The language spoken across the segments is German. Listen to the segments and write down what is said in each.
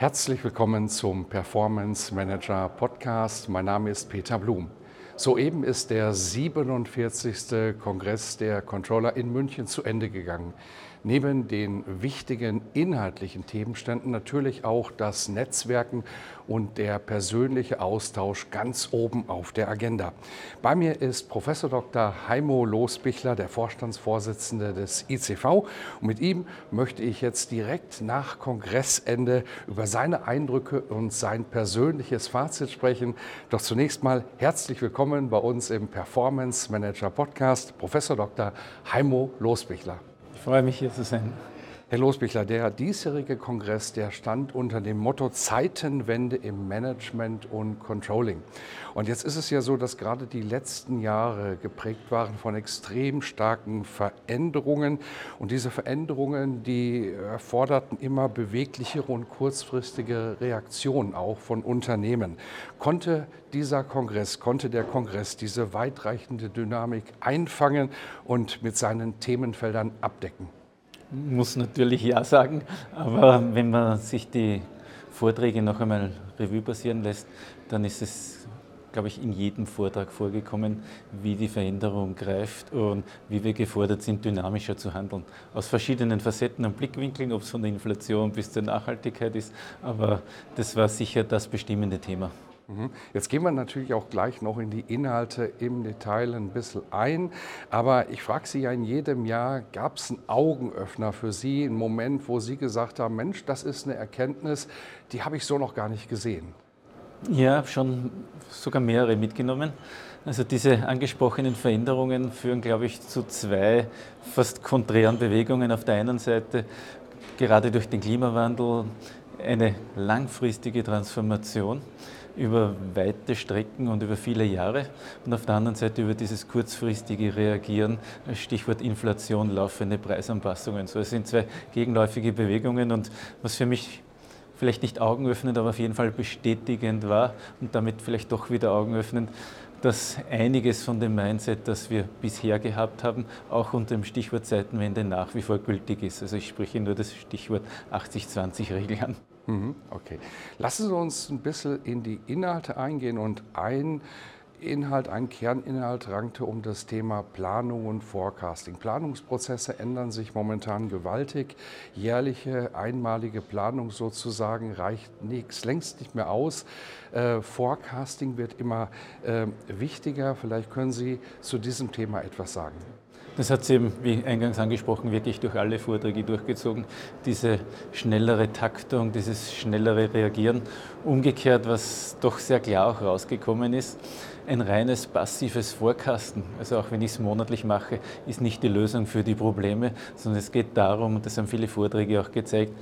Herzlich willkommen zum Performance Manager Podcast. Mein Name ist Peter Blum. Soeben ist der 47. Kongress der Controller in München zu Ende gegangen neben den wichtigen inhaltlichen Themenständen natürlich auch das Netzwerken und der persönliche Austausch ganz oben auf der Agenda. Bei mir ist Professor Dr. Heimo Losbichler, der Vorstandsvorsitzende des ICV. Und mit ihm möchte ich jetzt direkt nach Kongressende über seine Eindrücke und sein persönliches Fazit sprechen. Doch zunächst mal herzlich willkommen bei uns im Performance Manager Podcast, Professor Dr. Heimo Losbichler. Ich freue mich, hier zu sein. Herr Losbichler, der diesjährige Kongress, der stand unter dem Motto Zeitenwende im Management und Controlling. Und jetzt ist es ja so, dass gerade die letzten Jahre geprägt waren von extrem starken Veränderungen. Und diese Veränderungen, die erforderten immer beweglichere und kurzfristige Reaktionen auch von Unternehmen. Konnte dieser Kongress, konnte der Kongress diese weitreichende Dynamik einfangen und mit seinen Themenfeldern abdecken? Muss natürlich ja sagen, aber wenn man sich die Vorträge noch einmal Revue passieren lässt, dann ist es, glaube ich, in jedem Vortrag vorgekommen, wie die Veränderung greift und wie wir gefordert sind, dynamischer zu handeln. Aus verschiedenen Facetten und Blickwinkeln, ob es von der Inflation bis zur Nachhaltigkeit ist, aber das war sicher das bestimmende Thema. Mhm. Jetzt gehen wir natürlich auch gleich noch in die Inhalte im Detail ein bisschen ein. Aber ich frage Sie ja in jedem Jahr, gab es einen Augenöffner für Sie, einen Moment, wo Sie gesagt haben, Mensch, das ist eine Erkenntnis, die habe ich so noch gar nicht gesehen? Ja, schon sogar mehrere mitgenommen. Also diese angesprochenen Veränderungen führen, glaube ich, zu zwei fast konträren Bewegungen. Auf der einen Seite, gerade durch den Klimawandel, eine langfristige Transformation über weite Strecken und über viele Jahre und auf der anderen Seite über dieses kurzfristige Reagieren, Stichwort Inflation, laufende Preisanpassungen. So, es sind zwei gegenläufige Bewegungen und was für mich vielleicht nicht augenöffnend, aber auf jeden Fall bestätigend war und damit vielleicht doch wieder augenöffnend, dass einiges von dem Mindset, das wir bisher gehabt haben, auch unter dem Stichwort Zeitenwende nach wie vor gültig ist. Also ich spreche nur das Stichwort 80-20-Regel an. Mhm, okay. Lassen Sie uns ein bisschen in die Inhalte eingehen und ein Inhalt, ein Kerninhalt rankte um das Thema Planung und Forecasting. Planungsprozesse ändern sich momentan gewaltig. Jährliche, einmalige Planung sozusagen reicht nichts, längst nicht mehr aus. Äh, Forecasting wird immer äh, wichtiger. Vielleicht können Sie zu diesem Thema etwas sagen. Das hat sie eben, wie eingangs angesprochen, wirklich durch alle Vorträge durchgezogen. Diese schnellere Taktung, dieses schnellere Reagieren. Umgekehrt, was doch sehr klar auch rausgekommen ist, ein reines passives Vorkasten, also auch wenn ich es monatlich mache, ist nicht die Lösung für die Probleme, sondern es geht darum, und das haben viele Vorträge auch gezeigt,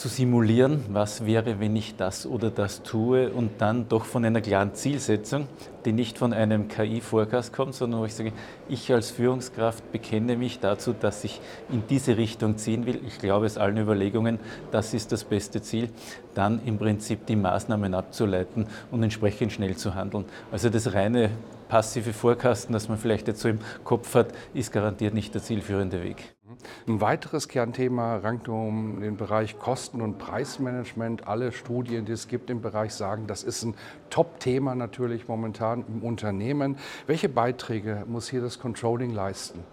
zu simulieren, was wäre, wenn ich das oder das tue und dann doch von einer klaren Zielsetzung, die nicht von einem KI-Forecast kommt, sondern wo ich sage, ich als Führungskraft bekenne mich dazu, dass ich in diese Richtung ziehen will. Ich glaube es allen Überlegungen, das ist das beste Ziel, dann im Prinzip die Maßnahmen abzuleiten und entsprechend schnell zu handeln. Also das reine passive Forecasten, das man vielleicht jetzt so im Kopf hat, ist garantiert nicht der zielführende Weg. Ein weiteres Kernthema rankt um den Bereich Kosten- und Preismanagement. Alle Studien, die es gibt im Bereich, sagen, das ist ein Top-Thema natürlich momentan im Unternehmen. Welche Beiträge muss hier das Controlling leisten?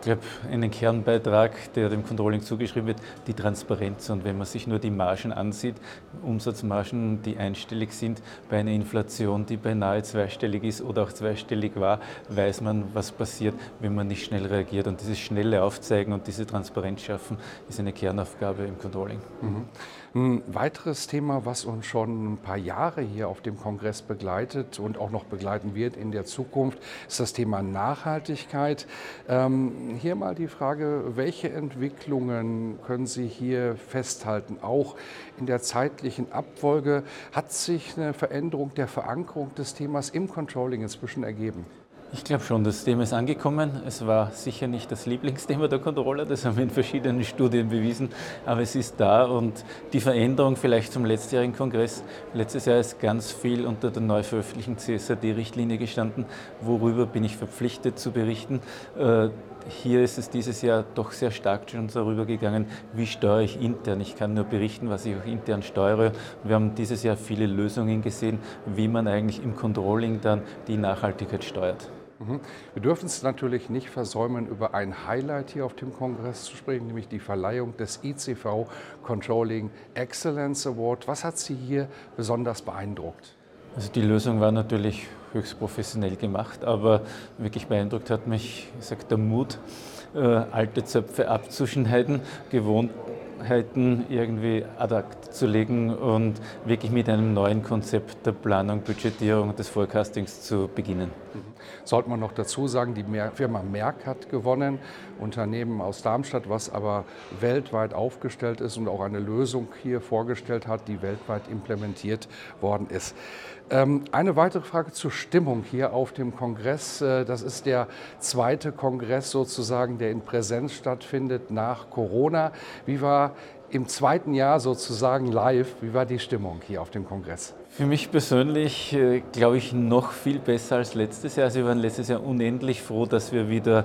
Ich glaube, einen Kernbeitrag, der dem Controlling zugeschrieben wird, die Transparenz. Und wenn man sich nur die Margen ansieht, Umsatzmargen, die einstellig sind, bei einer Inflation, die beinahe zweistellig ist oder auch zweistellig war, weiß man, was passiert, wenn man nicht schnell reagiert. Und dieses schnelle Aufzeigen und diese Transparenz schaffen, ist eine Kernaufgabe im Controlling. Mhm. Ein weiteres Thema, was uns schon ein paar Jahre hier auf dem Kongress begleitet und auch noch begleiten wird in der Zukunft, ist das Thema Nachhaltigkeit. Ähm, hier mal die Frage, welche Entwicklungen können Sie hier festhalten? Auch in der zeitlichen Abfolge hat sich eine Veränderung der Verankerung des Themas im Controlling inzwischen ergeben? Ich glaube schon, das Thema ist angekommen. Es war sicher nicht das Lieblingsthema der Controller, das haben wir in verschiedenen Studien bewiesen, aber es ist da und die Veränderung vielleicht zum letztjährigen Kongress. Letztes Jahr ist ganz viel unter der neu veröffentlichten CSRD-Richtlinie gestanden, worüber bin ich verpflichtet zu berichten. Hier ist es dieses Jahr doch sehr stark schon darüber gegangen, wie steuere ich intern. Ich kann nur berichten, was ich auch intern steuere. Wir haben dieses Jahr viele Lösungen gesehen, wie man eigentlich im Controlling dann die Nachhaltigkeit steuert. Mhm. Wir dürfen es natürlich nicht versäumen, über ein Highlight hier auf dem Kongress zu sprechen, nämlich die Verleihung des ICV Controlling Excellence Award. Was hat Sie hier besonders beeindruckt? Also die Lösung war natürlich höchst professionell gemacht, aber wirklich beeindruckt hat mich, ich sag, der Mut, äh, alte Zöpfe abzuschneiden, gewohnt Fähigkeiten irgendwie ad acta zu legen und wirklich mit einem neuen Konzept der Planung, Budgetierung und des Forecastings zu beginnen. Sollte man noch dazu sagen, die Firma Merck hat gewonnen, Unternehmen aus Darmstadt, was aber weltweit aufgestellt ist und auch eine Lösung hier vorgestellt hat, die weltweit implementiert worden ist. Ähm, eine weitere Frage zur Stimmung hier auf dem Kongress. Äh, das ist der zweite Kongress sozusagen, der in Präsenz stattfindet nach Corona. Wie war im zweiten Jahr sozusagen live, wie war die Stimmung hier auf dem Kongress? Für mich persönlich äh, glaube ich noch viel besser als letztes Jahr. Also wir waren letztes Jahr unendlich froh, dass wir wieder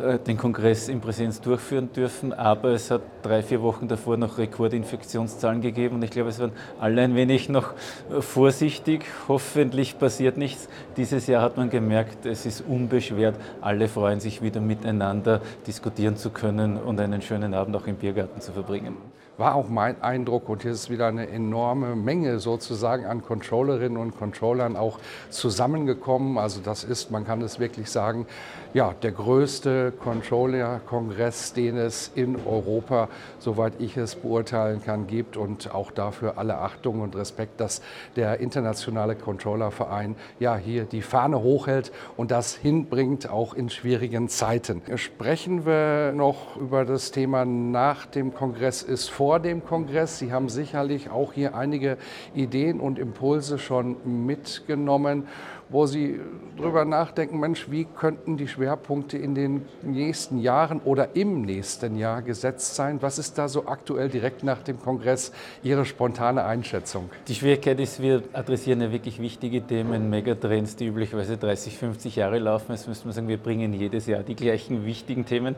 äh, den Kongress in Präsenz durchführen dürfen, aber es hat drei, vier Wochen davor noch Rekordinfektionszahlen gegeben und ich glaube, es waren alle ein wenig noch äh, vorsichtig. Hoffentlich passiert nichts. Dieses Jahr hat man gemerkt, es ist unbeschwert. Alle freuen sich wieder miteinander diskutieren zu können und einen schönen Abend auch im Biergarten zu verbringen war auch mein Eindruck und hier ist wieder eine enorme Menge sozusagen an Controllerinnen und Controllern auch zusammengekommen. Also das ist, man kann es wirklich sagen, ja, der größte Controller-Kongress, den es in Europa, soweit ich es beurteilen kann, gibt und auch dafür alle Achtung und Respekt, dass der internationale Controllerverein ja hier die Fahne hochhält und das hinbringt, auch in schwierigen Zeiten. Sprechen wir noch über das Thema nach dem Kongress ist vor dem Kongress. Sie haben sicherlich auch hier einige Ideen und Impulse schon mitgenommen wo Sie darüber nachdenken, Mensch, wie könnten die Schwerpunkte in den nächsten Jahren oder im nächsten Jahr gesetzt sein? Was ist da so aktuell direkt nach dem Kongress Ihre spontane Einschätzung? Die Schwierigkeit ist, wir adressieren ja wirklich wichtige Themen, Megatrends, die üblicherweise 30, 50 Jahre laufen. Jetzt müsste man sagen, wir bringen jedes Jahr die gleichen wichtigen Themen.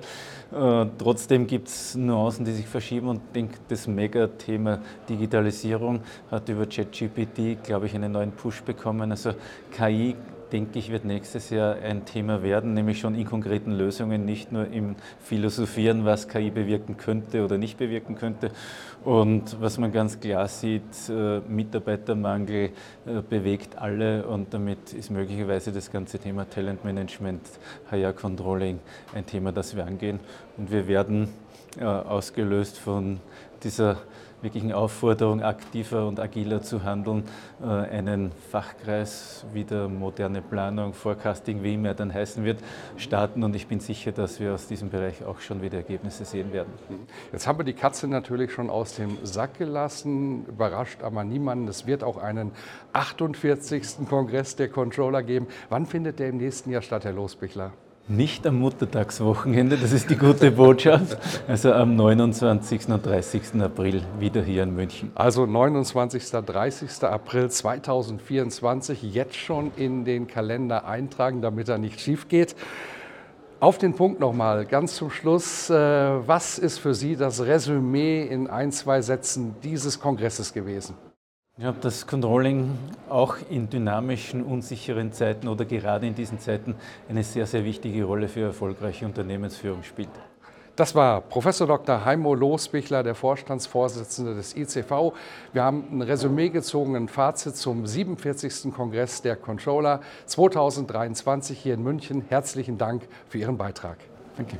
Äh, trotzdem gibt es Nuancen, die sich verschieben und denke, das Megathema Digitalisierung hat über ChatGPT, glaube ich, einen neuen Push bekommen. Also KI denke ich, wird nächstes Jahr ein Thema werden, nämlich schon in konkreten Lösungen, nicht nur im Philosophieren, was KI bewirken könnte oder nicht bewirken könnte. Und was man ganz klar sieht, äh, Mitarbeitermangel äh, bewegt alle und damit ist möglicherweise das ganze Thema Talentmanagement, HR Controlling ein Thema, das wir angehen. Und wir werden äh, ausgelöst von dieser wirklichen Aufforderung, aktiver und agiler zu handeln, äh, einen Fachkreis wie der moderne Planung, Forecasting, wie immer er dann heißen wird, starten. Und ich bin sicher, dass wir aus diesem Bereich auch schon wieder Ergebnisse sehen werden. Jetzt haben wir die Katze natürlich schon aus dem Sack gelassen, überrascht aber niemanden. Es wird auch einen 48. Kongress der Controller geben. Wann findet der im nächsten Jahr statt, Herr Losbichler? Nicht am Muttertagswochenende, das ist die gute Botschaft. Also am 29. und 30. April wieder hier in München. Also 29. 30. April 2024 jetzt schon in den Kalender eintragen, damit er nicht schief geht. Auf den Punkt nochmal, ganz zum Schluss. Äh, was ist für Sie das Resümee in ein, zwei Sätzen dieses Kongresses gewesen? Ich glaube, dass Controlling auch in dynamischen, unsicheren Zeiten oder gerade in diesen Zeiten eine sehr, sehr wichtige Rolle für erfolgreiche Unternehmensführung spielt. Das war Professor Dr. Heimo Losbichler, der Vorstandsvorsitzende des ICV. Wir haben ein Resümee gezogen, ein Fazit zum 47. Kongress der Controller 2023 hier in München. Herzlichen Dank für Ihren Beitrag. Danke.